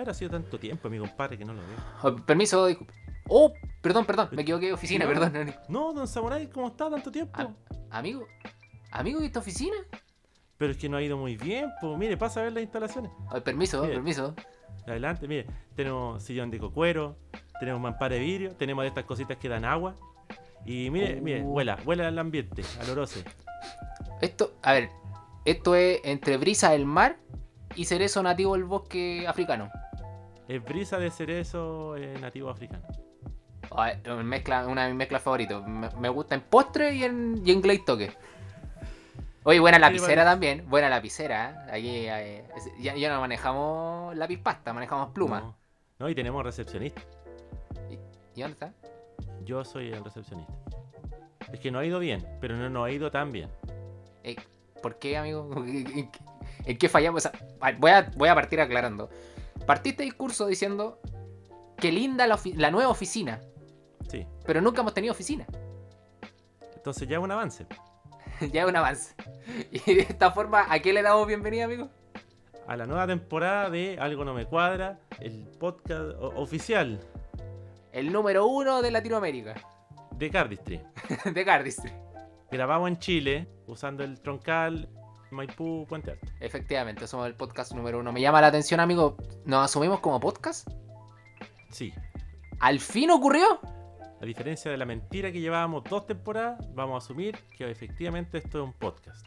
¿Qué habrá sido tanto tiempo, mi compadre, que no lo veo? Oh, permiso, disculpe. Oh, perdón, perdón, me equivoqué de oficina, No. perdón. no, No, don Samurai, ¿cómo está tanto tiempo? Ah. Amigo, amigo de esta oficina. Pero es que no ha ido muy bien, pues mire, pasa a ver las instalaciones. Ay, permiso, Bien. permiso. Adelante, mire, tenemos sillón de cocuero, tenemos mampara de vidrio, tenemos de estas cositas que dan agua. Y mire, mire, Uh. vuela, vuela al ambiente, al orose. Esto, a ver, esto es entre brisa del mar y cerezo nativo del bosque africano. Es brisa de cerezo eh, nativo africano. Ay, mezcla, una de mis mezclas favoritas. Me, me gusta en postre y en, y en glaze toque. Oye, buena lapicera también. Buena lapicera. ¿eh? Aquí eh, ya, ya no manejamos lápiz pasta, manejamos pluma. No, No, y tenemos recepcionista. ¿Y dónde está? Yo soy el recepcionista. Es que no ha ido bien, pero no, no ha ido tan bien. ¿Por qué, amigo? ¿En qué- ¿En qué fallamos? Voy, a, voy a partir aclarando. Partiste discurso diciendo que linda la, nueva oficina, Sí. pero nunca hemos tenido oficina. Entonces ya es un avance. ya es un avance. Y de esta forma, ¿a qué le damos bienvenida, amigo? A la nueva temporada de Algo No Me Cuadra, el podcast oficial El número uno de Latinoamérica, de Cardistry. de Cardistry. Grabamos en Chile usando el troncal Maipú Puente Alto. Efectivamente, somos el podcast número uno. Me llama la atención, amigo. ¿Nos asumimos como podcast? Sí. ¿Al fin ocurrió? A diferencia de la mentira que llevábamos dos temporadas, vamos a asumir que efectivamente esto es un podcast.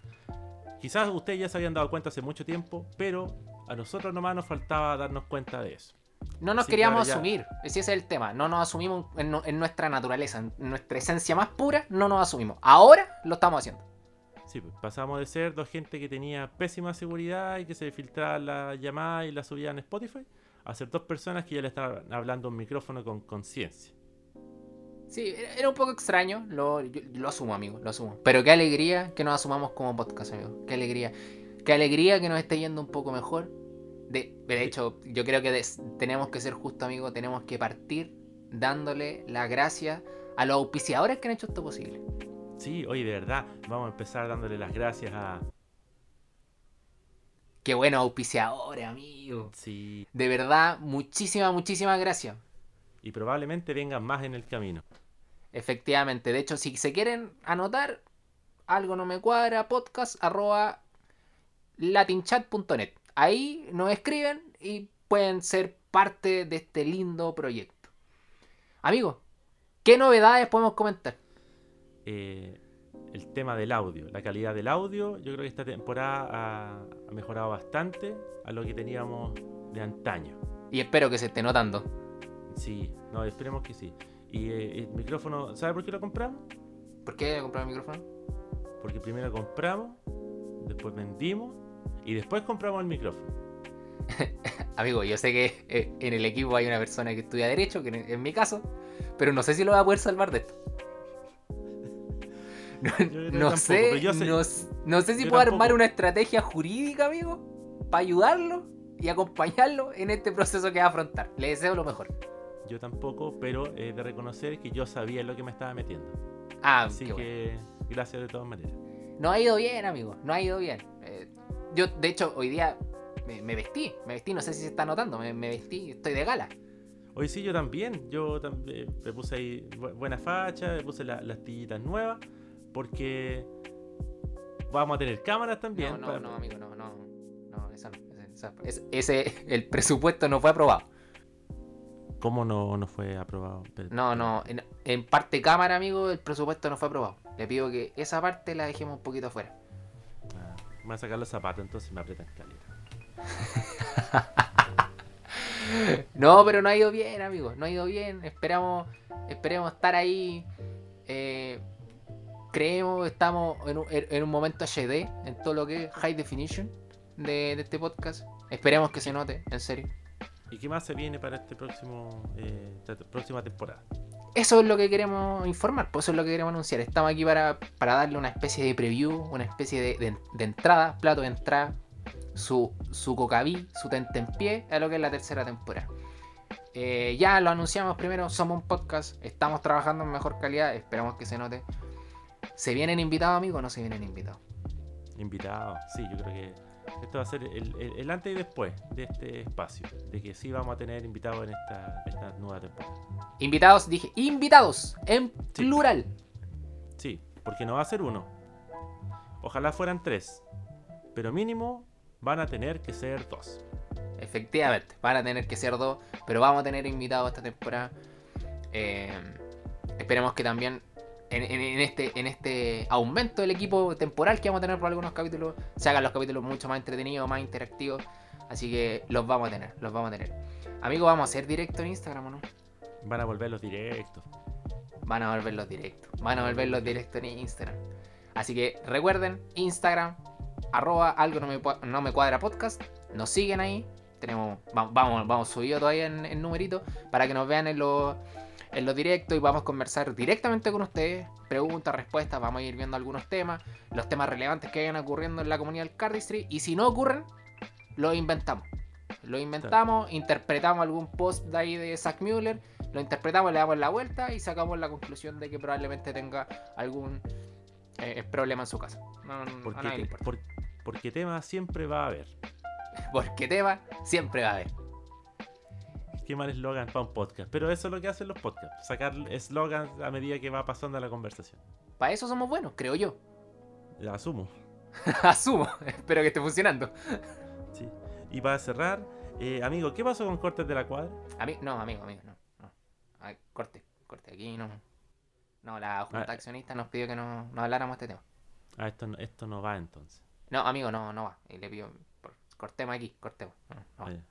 Quizás ustedes ya se habían dado cuenta hace mucho tiempo, pero a nosotros nomás nos faltaba darnos cuenta de eso. No nos queríamos ya. asumir. Ese es el tema. No nos asumimos en, en nuestra naturaleza, en nuestra esencia más pura, no nos asumimos. Ahora lo estamos haciendo. Sí, pues, pasamos de ser dos gente que tenía pésima seguridad y que se filtraba la llamada y la subía en Spotify, a ser dos personas que ya le estaban hablando un micrófono con conciencia. Sí, era era un poco extraño, lo, yo- lo asumo, amigo, lo asumo. Pero qué alegría que nos asumamos como podcast, amigo. Qué alegría. Qué alegría que nos esté yendo un poco mejor. De, de hecho, yo creo que des- tenemos que ser justos, amigo. Tenemos que partir dándole las gracias a los auspiciadores que han hecho esto posible. Sí, oye, de verdad, vamos a empezar dándole las gracias a... Qué buenos auspiciadores, amigo. Sí, De verdad, muchísimas, muchísimas gracias. y probablemente vengan más en el camino. Efectivamente. De hecho, si se quieren anotar, algo no me cuadra, podcast arroba latinchat.net. Ahí nos escriben y pueden ser parte de este lindo proyecto. Amigos, ¿qué novedades podemos comentar? Eh, el tema del audio, la calidad del audio, yo creo que esta temporada ha, ha mejorado bastante a lo que teníamos de antaño. Y espero que se esté notando. Sí, no, esperemos que sí. Y eh, el micrófono, ¿sabe por qué lo compramos? ¿Por qué comprar el micrófono? Porque primero compramos, después vendimos y después compramos el micrófono. Amigo, yo sé que eh, en el equipo hay una persona que estudia Derecho, que es mi caso, pero no sé si lo va a poder salvar de esto. No, tampoco, sé, pero yo sé- no, sé si puedo armar una estrategia jurídica, amigo, para ayudarlo y acompañarlo en este proceso que va a afrontar. Le deseo lo mejor. Yo tampoco, pero es de reconocer que yo sabía en lo que me estaba metiendo. Ah, Así qué bueno. que gracias de todas maneras. No ha ido bien, amigo, no ha ido bien. Eh, yo, de hecho, hoy día me, me vestí, me vestí, no sé si se está notando, me, me vestí, estoy de gala. Hoy sí, yo también. Yo también me puse ahí bu- buena facha, me puse la- las tillitas nuevas, porque vamos a tener cámaras también. No, no, no, amigo, no, no. No, esa no. esa- ese, ese- el presupuesto no fue aprobado. ¿Cómo no, no fue aprobado? No, no. En, en parte cámara, amigo, el presupuesto no fue aprobado. Le pido que esa parte la dejemos un poquito afuera. Ah, me voy a sacar los zapatos, entonces me aprietan caleta. No, pero no ha ido bien, amigo. No ha ido bien. Esperamos, esperemos estar ahí. eh, creemos que estamos en un, en un momento HD en todo lo que es high definition de, de este podcast. Esperemos que se note, en serio. ¿Y qué más se viene para este próximo eh, esta próxima temporada? Eso es lo que queremos informar, pues eso es lo que queremos anunciar. Estamos aquí para, para darle una especie de preview, una especie de, de- de entrada, plato de entrada, su, su cocaví, su tentempié a lo que es la tercera temporada. Eh, ya lo anunciamos primero, somos un podcast, estamos trabajando en mejor calidad, esperamos que se note. ¿Se vienen invitados, amigos, o no se vienen invitados? Invitados, sí, yo creo que Esto va a ser el, el- el antes y después de este espacio. De que sí vamos a tener invitados en esta, esta nueva temporada. Invitados, dije, invitados, en Sí. plural. Sí, porque no va a ser uno. Ojalá fueran tres. Pero mínimo van a tener que ser dos. Efectivamente, van a tener que ser dos, pero vamos a tener invitados esta temporada. Eh, esperemos que también en, en- en este, en este aumento del equipo temporal que vamos a tener por algunos capítulos, se hagan los capítulos mucho más entretenidos, más interactivos. Así que los vamos a tener, los vamos a tener. Amigos, vamos a hacer directo en Instagram, ¿o no? Van a volver los directos. Van a volver los directos. Van a volver los directos en Instagram. Así que recuerden, Instagram, arroba algo no me, no me cuadra podcast. Nos siguen ahí. Tenemos, va- vamos, vamos subido todavía en, en numerito para que nos vean en los en los directos y vamos a conversar directamente con ustedes. Preguntas, respuestas, vamos a ir viendo algunos temas, los temas relevantes que vayan ocurriendo en la comunidad del Cardistry. Y si no ocurren, los inventamos. Lo inventamos, interpretamos algún post de ahí de Zack Mueller, lo interpretamos, le damos la vuelta y sacamos la conclusión de que probablemente tenga algún eh, problema en su casa. No, a Porque, nadie le te- importa. por- porque tema siempre va a haber. Porque tema siempre va a haber. Qué mal eslogan para un podcast. Pero eso es lo que hacen los podcasts. Sacar eslogans a medida que va pasando la conversación. Para eso somos buenos, creo yo. Asumo. Asumo. Espero que esté funcionando. Sí. Y para cerrar, eh, amigo, ¿qué pasó con Cortes de la Cuadra? A mí, no, amigo, amigo, no. no. Ay, corte, corte, aquí no. No, la Junta Ah. Accionista nos pidió que no, no habláramos de este tema. Ah, esto no, esto no va entonces. No, amigo, no, no va. Y le pido, cortemos aquí, cortemos. No, no va. Ah.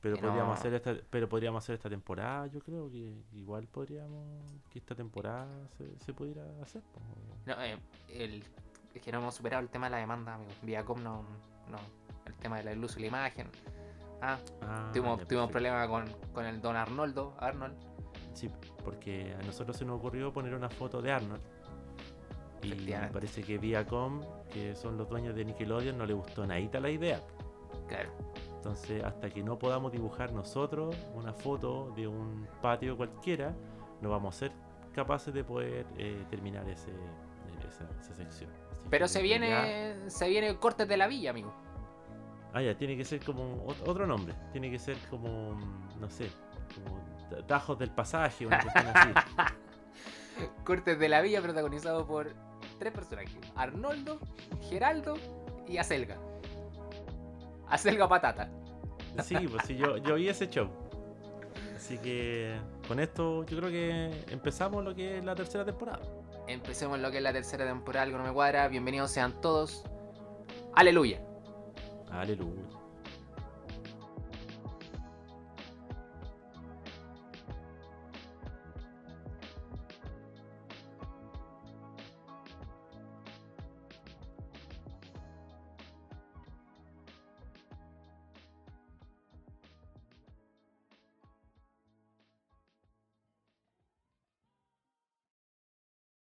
Pero Que no- podríamos hacer esta, pero podríamos hacer esta temporada, yo creo que igual podríamos que esta temporada se, se pudiera hacer. po. No, eh, el, es que no hemos superado el tema de la demanda, amigo. Viacom no, no. El tema del uso de la imagen. Ah, Ah, tuvimos, tuvimos problemas con, con el don Arnoldo, Arnold. Sí, porque a nosotros se nos ocurrió poner una foto de Arnold. Y Efectivamente. parece que Viacom, que son los dueños de Nickelodeon, no le gustó nadita la idea. Claro. Entonces, hasta que no podamos dibujar nosotros una foto de un patio cualquiera, no vamos a ser capaces de poder eh, terminar ese, esa, esa sección. Así Pero se ya- viene, se viene cortes de la villa, amigo. Ah, ya, tiene que ser como ot- otro nombre. Tiene que ser como, no sé, como ta- Tajos del Pasaje, una cuestión así. Cortes de la Villa protagonizado por tres personajes: Arnoldo, Geraldo y Acelga. Acelga Patata. Sí, pues sí, yo, yo vi ese show. Así que con esto yo creo que empezamos lo que es la tercera temporada. Empecemos lo que es la tercera temporada, algo no me cuadra. Bienvenidos sean todos. Aleluya. Aleluya.